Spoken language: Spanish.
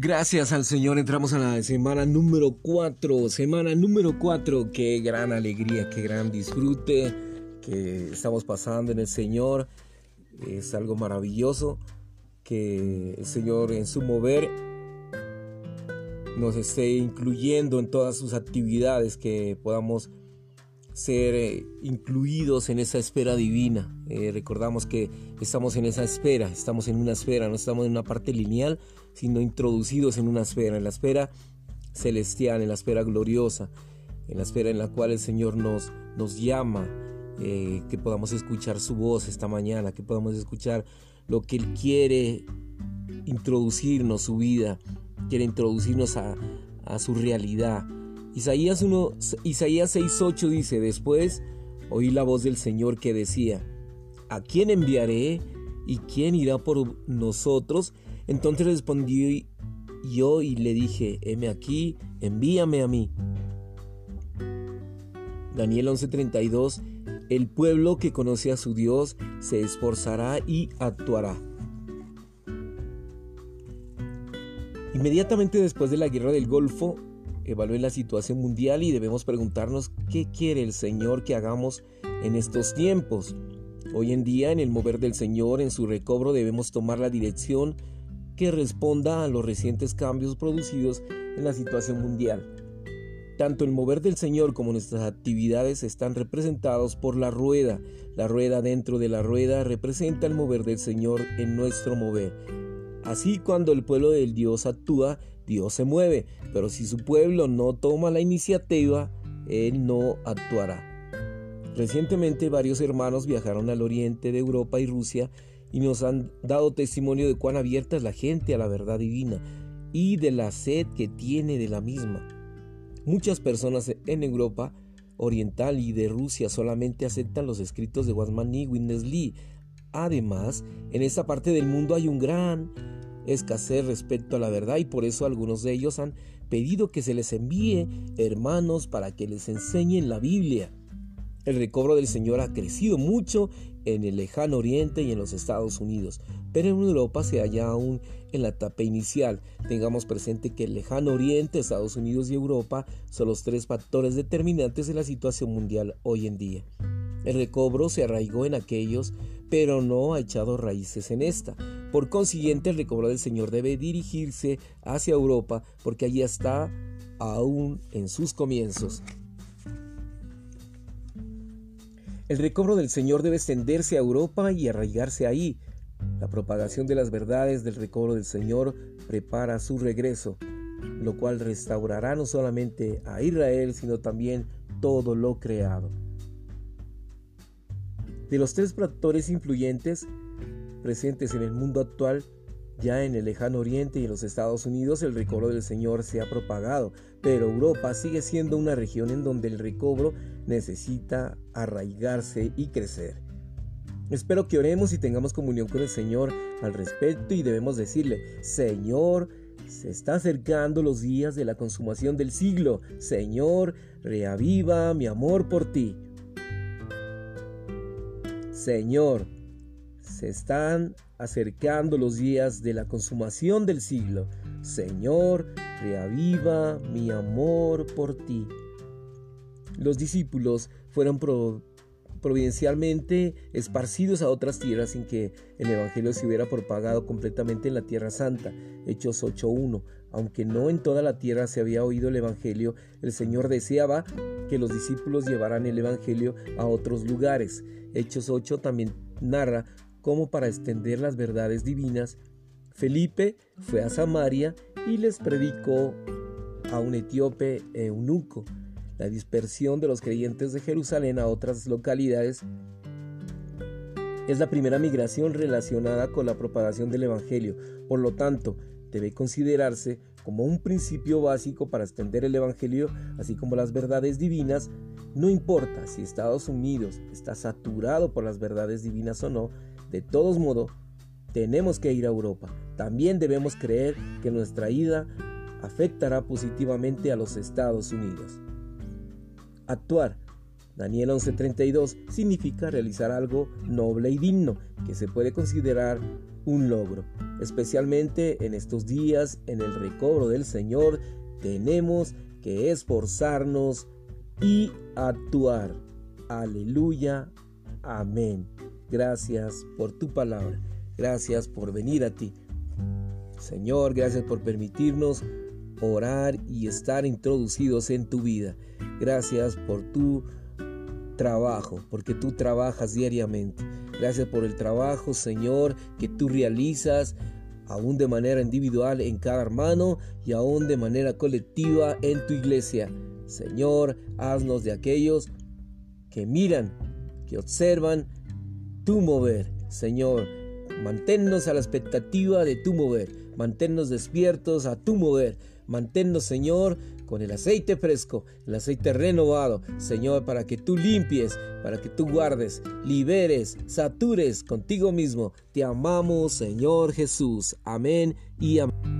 Gracias al Señor entramos a la semana número 4, semana número 4, qué gran alegría, qué gran disfrute que estamos pasando en el Señor, es algo maravilloso que el Señor en su mover nos esté incluyendo en todas sus actividades, que podamos ser eh, incluidos en esa esfera divina. Eh, recordamos que estamos en esa esfera, estamos en una esfera, no estamos en una parte lineal, sino introducidos en una esfera, en la esfera celestial, en la esfera gloriosa, en la esfera en la cual el Señor nos, nos llama, eh, que podamos escuchar su voz esta mañana, que podamos escuchar lo que Él quiere introducirnos, su vida, quiere introducirnos a, a su realidad Isaías, 1, Isaías 6.8 dice, después oí la voz del Señor que decía, ¿a quién enviaré y quién irá por nosotros? Entonces respondí yo y le dije, heme aquí, envíame a mí. Daniel 11:32, el pueblo que conoce a su Dios se esforzará y actuará. Inmediatamente después de la guerra del Golfo, evalúe la situación mundial y debemos preguntarnos qué quiere el Señor que hagamos en estos tiempos. Hoy en día, en el mover del Señor, en su recobro, debemos tomar la dirección que responda a los recientes cambios producidos en la situación mundial. Tanto el mover del Señor como nuestras actividades están representados por la rueda. La rueda dentro de la rueda representa el mover del Señor en nuestro mover. Así cuando el pueblo del Dios actúa, Dios se mueve, pero si su pueblo no toma la iniciativa, Él no actuará. Recientemente varios hermanos viajaron al oriente de Europa y Rusia y nos han dado testimonio de cuán abierta es la gente a la verdad divina y de la sed que tiene de la misma. Muchas personas en Europa oriental y de Rusia solamente aceptan los escritos de Watman y Witness Lee. Además, en esta parte del mundo hay un gran escasez respecto a la verdad y por eso algunos de ellos han pedido que se les envíe hermanos para que les enseñen la Biblia. El recobro del Señor ha crecido mucho en el lejano oriente y en los Estados Unidos, pero en Europa se halla aún en la etapa inicial. Tengamos presente que el lejano oriente, Estados Unidos y Europa son los tres factores determinantes de la situación mundial hoy en día. El recobro se arraigó en aquellos, pero no ha echado raíces en esta. Por consiguiente, el recobro del Señor debe dirigirse hacia Europa porque allí está aún en sus comienzos. El recobro del Señor debe extenderse a Europa y arraigarse ahí. La propagación de las verdades del recobro del Señor prepara su regreso, lo cual restaurará no solamente a Israel, sino también todo lo creado. De los tres factores influyentes presentes en el mundo actual, ya en el lejano oriente y en los Estados Unidos el recobro del Señor se ha propagado, pero Europa sigue siendo una región en donde el recobro necesita arraigarse y crecer. Espero que oremos y tengamos comunión con el Señor al respecto y debemos decirle, Señor, se está acercando los días de la consumación del siglo. Señor, reaviva mi amor por ti. Señor, se están acercando los días de la consumación del siglo. Señor, reaviva mi amor por ti. Los discípulos fueron providencialmente esparcidos a otras tierras sin que el Evangelio se hubiera propagado completamente en la Tierra Santa. Hechos 8.1. Aunque no en toda la tierra se había oído el Evangelio, el Señor deseaba que los discípulos llevaran el Evangelio a otros lugares. Hechos 8 también narra cómo para extender las verdades divinas, Felipe fue a Samaria y les predicó a un etíope eunuco. La dispersión de los creyentes de Jerusalén a otras localidades es la primera migración relacionada con la propagación del Evangelio. Por lo tanto, debe considerarse como un principio básico para extender el Evangelio, así como las verdades divinas, no importa si Estados Unidos está saturado por las verdades divinas o no, de todos modos, tenemos que ir a Europa. También debemos creer que nuestra ida afectará positivamente a los Estados Unidos. Actuar. Daniel 11:32 significa realizar algo noble y digno, que se puede considerar un logro. Especialmente en estos días, en el recobro del Señor, tenemos que esforzarnos y actuar. Aleluya. Amén. Gracias por tu palabra. Gracias por venir a ti. Señor, gracias por permitirnos orar y estar introducidos en tu vida. Gracias por tu trabajo, porque tú trabajas diariamente. Gracias por el trabajo, Señor, que tú realizas aún de manera individual en cada hermano y aún de manera colectiva en tu iglesia. Señor, haznos de aquellos que miran, que observan tu mover. Señor, manténnos a la expectativa de tu mover, manténnos despiertos a tu mover, manténnos, Señor, con el aceite fresco, el aceite renovado, Señor, para que tú limpies, para que tú guardes, liberes, satures contigo mismo. Te amamos, Señor Jesús. Amén y amén.